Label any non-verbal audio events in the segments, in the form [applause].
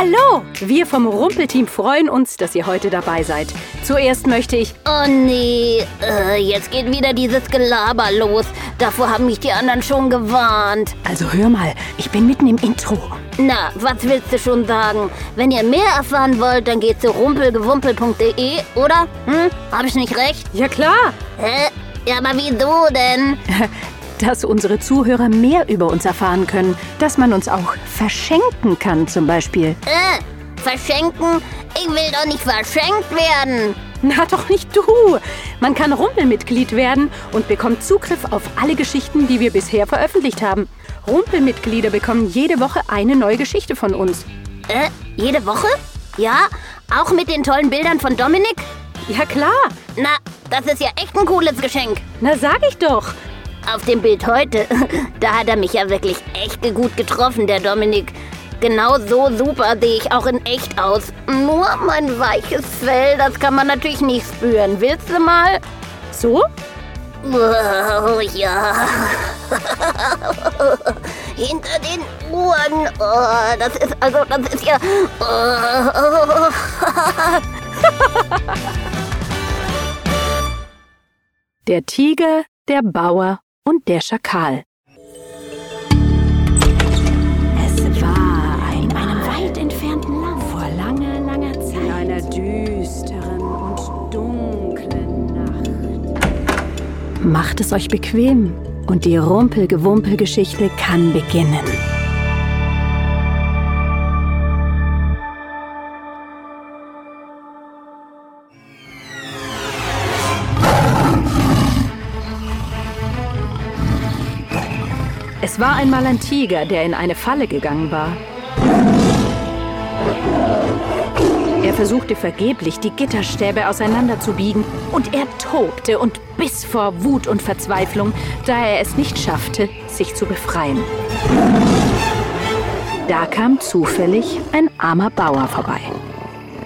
Hallo! Wir vom Rumpelteam freuen uns, dass ihr heute dabei seid. Zuerst möchte ich. Oh nee, äh, jetzt geht wieder dieses Gelaber los. Davor haben mich die anderen schon gewarnt. Also hör mal, ich bin mitten im Intro. Na, was willst du schon sagen? Wenn ihr mehr erfahren wollt, dann geht zu rumpelgewumpel.de, oder? Hm? Hab ich nicht recht? Ja klar. Hä? Ja, aber wieso denn? [laughs] dass unsere Zuhörer mehr über uns erfahren können, dass man uns auch verschenken kann zum Beispiel. Äh, verschenken? Ich will doch nicht verschenkt werden. Na doch nicht du. Man kann Rumpelmitglied werden und bekommt Zugriff auf alle Geschichten, die wir bisher veröffentlicht haben. Rumpelmitglieder bekommen jede Woche eine neue Geschichte von uns. Äh, jede Woche? Ja, auch mit den tollen Bildern von Dominik? Ja klar. Na, das ist ja echt ein cooles Geschenk. Na sag ich doch. Auf dem Bild heute, [laughs] da hat er mich ja wirklich echt gut getroffen, der Dominik. Genau so super sehe ich auch in echt aus. Nur mein weiches Fell, das kann man natürlich nicht spüren. Willst du mal? So? Oh, [laughs] ja. [laughs] Hinter den Ohren. Oh, das ist also, das ist ja. Oh. Der Tiger, der Bauer und der Schakal. Es war in einem weit entfernten Land vor langer, langer Zeit. In einer düsteren und dunklen Nacht. Macht es euch bequem und die Rumpelgewumpel-Geschichte kann beginnen. Es war einmal ein Tiger, der in eine Falle gegangen war. Er versuchte vergeblich, die Gitterstäbe auseinanderzubiegen, und er tobte und biss vor Wut und Verzweiflung, da er es nicht schaffte, sich zu befreien. Da kam zufällig ein armer Bauer vorbei.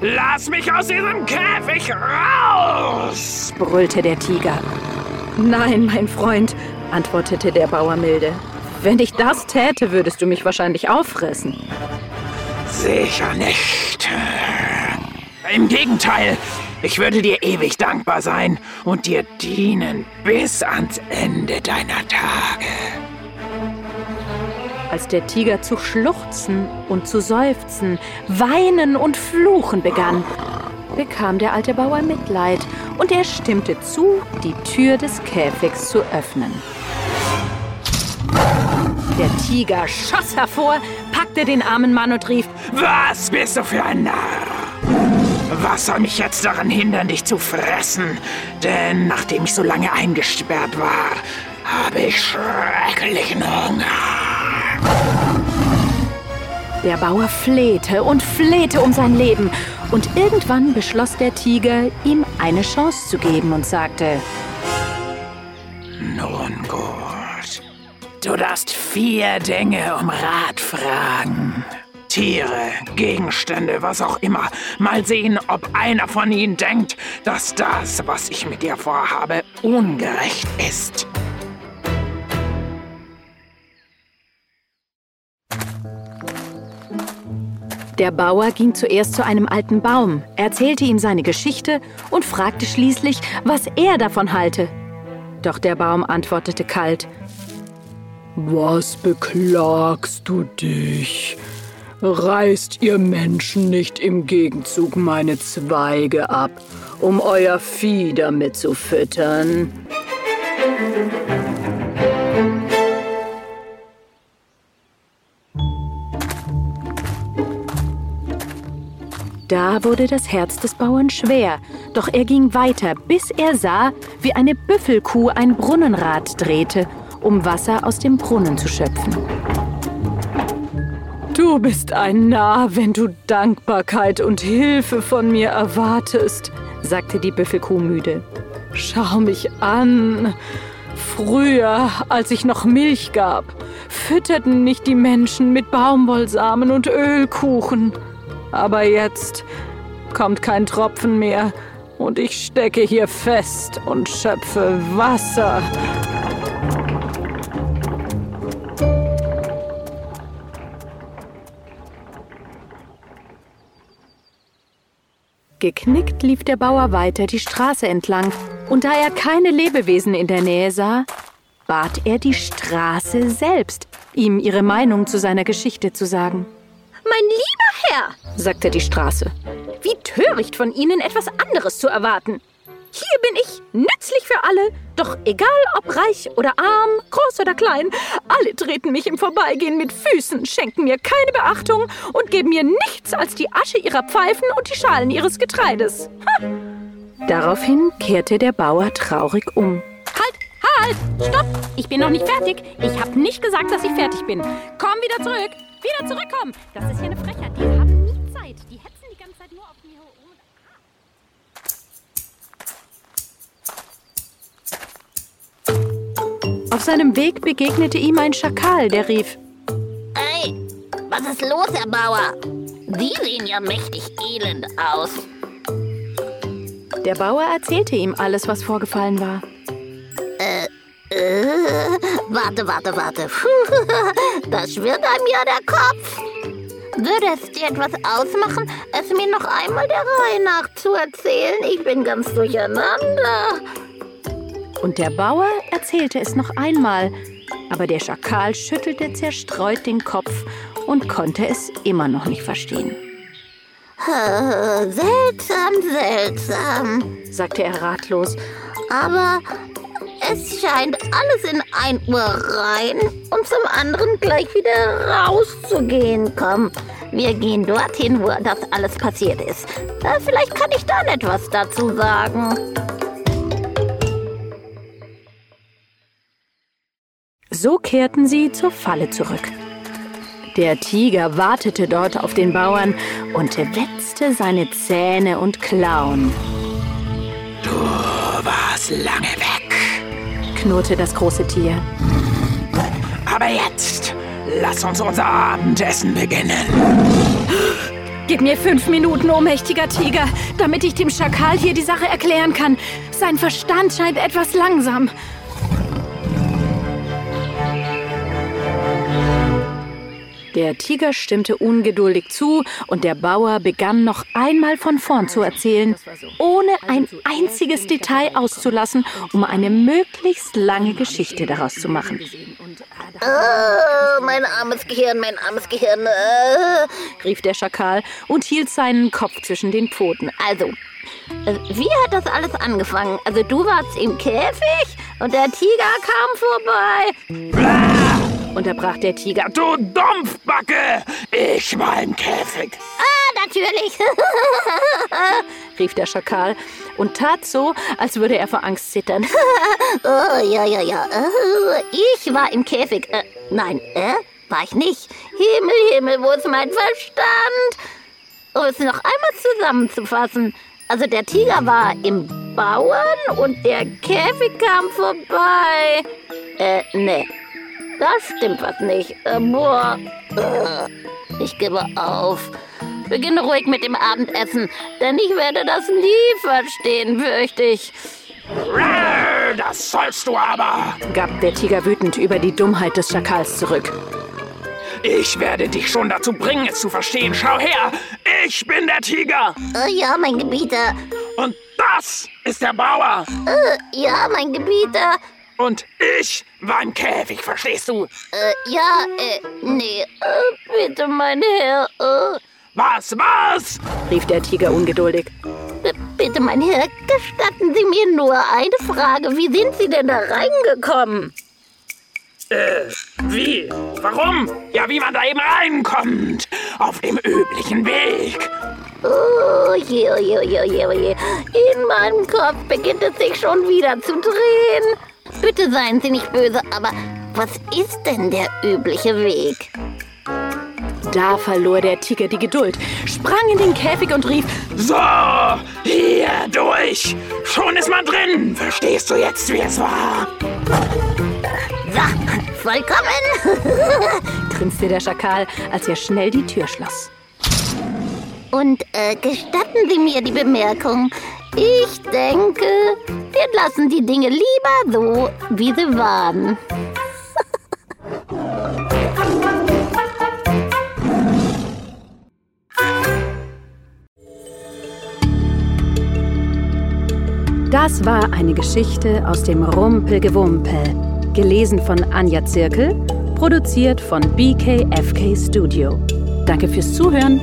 Lass mich aus diesem Käfig raus! brüllte der Tiger. Nein, mein Freund, antwortete der Bauer milde. Wenn ich das täte, würdest du mich wahrscheinlich auffressen. Sicher nicht. Im Gegenteil, ich würde dir ewig dankbar sein und dir dienen bis ans Ende deiner Tage. Als der Tiger zu schluchzen und zu seufzen, weinen und fluchen begann, bekam der alte Bauer Mitleid und er stimmte zu, die Tür des Käfigs zu öffnen. Der Tiger schoss hervor, packte den armen Mann und rief: Was bist du für ein Narr? Was soll mich jetzt daran hindern, dich zu fressen? Denn nachdem ich so lange eingesperrt war, habe ich schrecklichen Hunger. Der Bauer flehte und flehte um sein Leben. Und irgendwann beschloss der Tiger, ihm eine Chance zu geben und sagte: Du darfst vier Dinge um Rat fragen. Tiere, Gegenstände, was auch immer. Mal sehen, ob einer von ihnen denkt, dass das, was ich mit dir vorhabe, ungerecht ist. Der Bauer ging zuerst zu einem alten Baum, erzählte ihm seine Geschichte und fragte schließlich, was er davon halte. Doch der Baum antwortete kalt, Was beklagst du dich? Reißt ihr Menschen nicht im Gegenzug meine Zweige ab, um euer Vieh damit zu füttern? Da wurde das Herz des Bauern schwer, doch er ging weiter, bis er sah, wie eine Büffelkuh ein Brunnenrad drehte, um Wasser aus dem Brunnen zu schöpfen. Du bist ein Narr, wenn du Dankbarkeit und Hilfe von mir erwartest, sagte die Büffelkuh müde. Schau mich an. Früher, als ich noch Milch gab, fütterten mich die Menschen mit Baumwollsamen und Ölkuchen. Aber jetzt kommt kein Tropfen mehr und ich stecke hier fest und schöpfe Wasser. Geknickt lief der Bauer weiter die Straße entlang, und da er keine Lebewesen in der Nähe sah, bat er die Straße selbst, ihm ihre Meinung zu seiner Geschichte zu sagen. Mein lieber Herr, sagte die Straße, wie töricht von Ihnen etwas anderes zu erwarten. Hier bin ich, nützlich für alle, doch egal ob reich oder arm, groß oder klein, alle treten mich im Vorbeigehen mit Füßen, schenken mir keine Beachtung und geben mir nichts als die Asche ihrer Pfeifen und die Schalen ihres Getreides. Ha. Daraufhin kehrte der Bauer traurig um. Halt, halt, stopp! Ich bin noch nicht fertig. Ich habe nicht gesagt, dass ich fertig bin. Komm wieder zurück. Wieder zurückkommen. Das ist hier eine Frechheit. Die haben nie Zeit. Die hetzen Auf seinem Weg begegnete ihm ein Schakal, der rief: Ey, was ist los, Herr Bauer? Sie sehen ja mächtig elend aus. Der Bauer erzählte ihm alles, was vorgefallen war. Äh, äh, warte, warte, warte. [laughs] Das schwirrt einem ja der Kopf. Würde es dir etwas ausmachen, es mir noch einmal der Reihe nach zu erzählen? Ich bin ganz durcheinander. Und der Bauer erzählte es noch einmal, aber der Schakal schüttelte zerstreut den Kopf und konnte es immer noch nicht verstehen. Seltsam, seltsam, sagte er ratlos. Aber es scheint alles in ein Uhr rein und zum anderen gleich wieder rauszugehen. Komm, wir gehen dorthin, wo das alles passiert ist. Äh, vielleicht kann ich dann etwas dazu sagen. So kehrten sie zur Falle zurück. Der Tiger wartete dort auf den Bauern und wetzte seine Zähne und Klauen. Du warst lange weg knurrte das große Tier. Aber jetzt, lass uns unser Abendessen beginnen. Gib mir fünf Minuten, ohnmächtiger Tiger, damit ich dem Schakal hier die Sache erklären kann. Sein Verstand scheint etwas langsam. Der Tiger stimmte ungeduldig zu und der Bauer begann noch einmal von vorn zu erzählen, ohne ein einziges Detail auszulassen, um eine möglichst lange Geschichte daraus zu machen. Oh, mein armes Gehirn, mein armes Gehirn, äh, [laughs] rief der Schakal und hielt seinen Kopf zwischen den Pfoten. Also, äh, wie hat das alles angefangen? Also du warst im Käfig und der Tiger kam vorbei unterbrach der Tiger. Du Dumpfbacke! Ich war im Käfig. Ah, natürlich, [laughs] rief der Schakal und tat so, als würde er vor Angst zittern. [laughs] oh, ja, ja, ja. Ich war im Käfig. Äh, nein, äh, war ich nicht. Himmel, Himmel, wo ist mein Verstand? Um es noch einmal zusammenzufassen. Also der Tiger war im Bauern und der Käfig kam vorbei. Äh, ne. Da stimmt was nicht. Äh, boah. Äh, ich gebe auf. Beginne ruhig mit dem Abendessen, denn ich werde das nie verstehen, fürchte ich. Das sollst du aber, gab der Tiger wütend über die Dummheit des Schakals zurück. Ich werde dich schon dazu bringen, es zu verstehen. Schau her, ich bin der Tiger. Äh, ja, mein Gebieter. Und das ist der Bauer. Äh, ja, mein Gebieter. Und ich war im Käfig, verstehst du? Äh, ja, äh, nee, äh, bitte, mein Herr, äh. Was, was? rief der Tiger ungeduldig. B bitte, mein Herr, gestatten Sie mir nur eine Frage. Wie sind Sie denn da reingekommen? Äh, wie? Warum? Ja, wie man da eben reinkommt. Auf dem üblichen Weg. Oh je, oh je, oh je, oh je. In meinem Kopf beginnt es sich schon wieder zu drehen. Bitte seien Sie nicht böse, aber was ist denn der übliche Weg? Da verlor der Tiger die Geduld, sprang in den Käfig und rief: So, hier durch! Schon ist man drin! Verstehst du jetzt, wie es war? So, vollkommen! [laughs] grinste der Schakal, als er schnell die Tür schloss. Und äh, gestatten Sie mir die Bemerkung, ich denke, wir lassen die Dinge lieber so, wie sie waren. Das war eine Geschichte aus dem Rumpelgewumpel, gelesen von Anja Zirkel, produziert von BKFK Studio. Danke fürs Zuhören.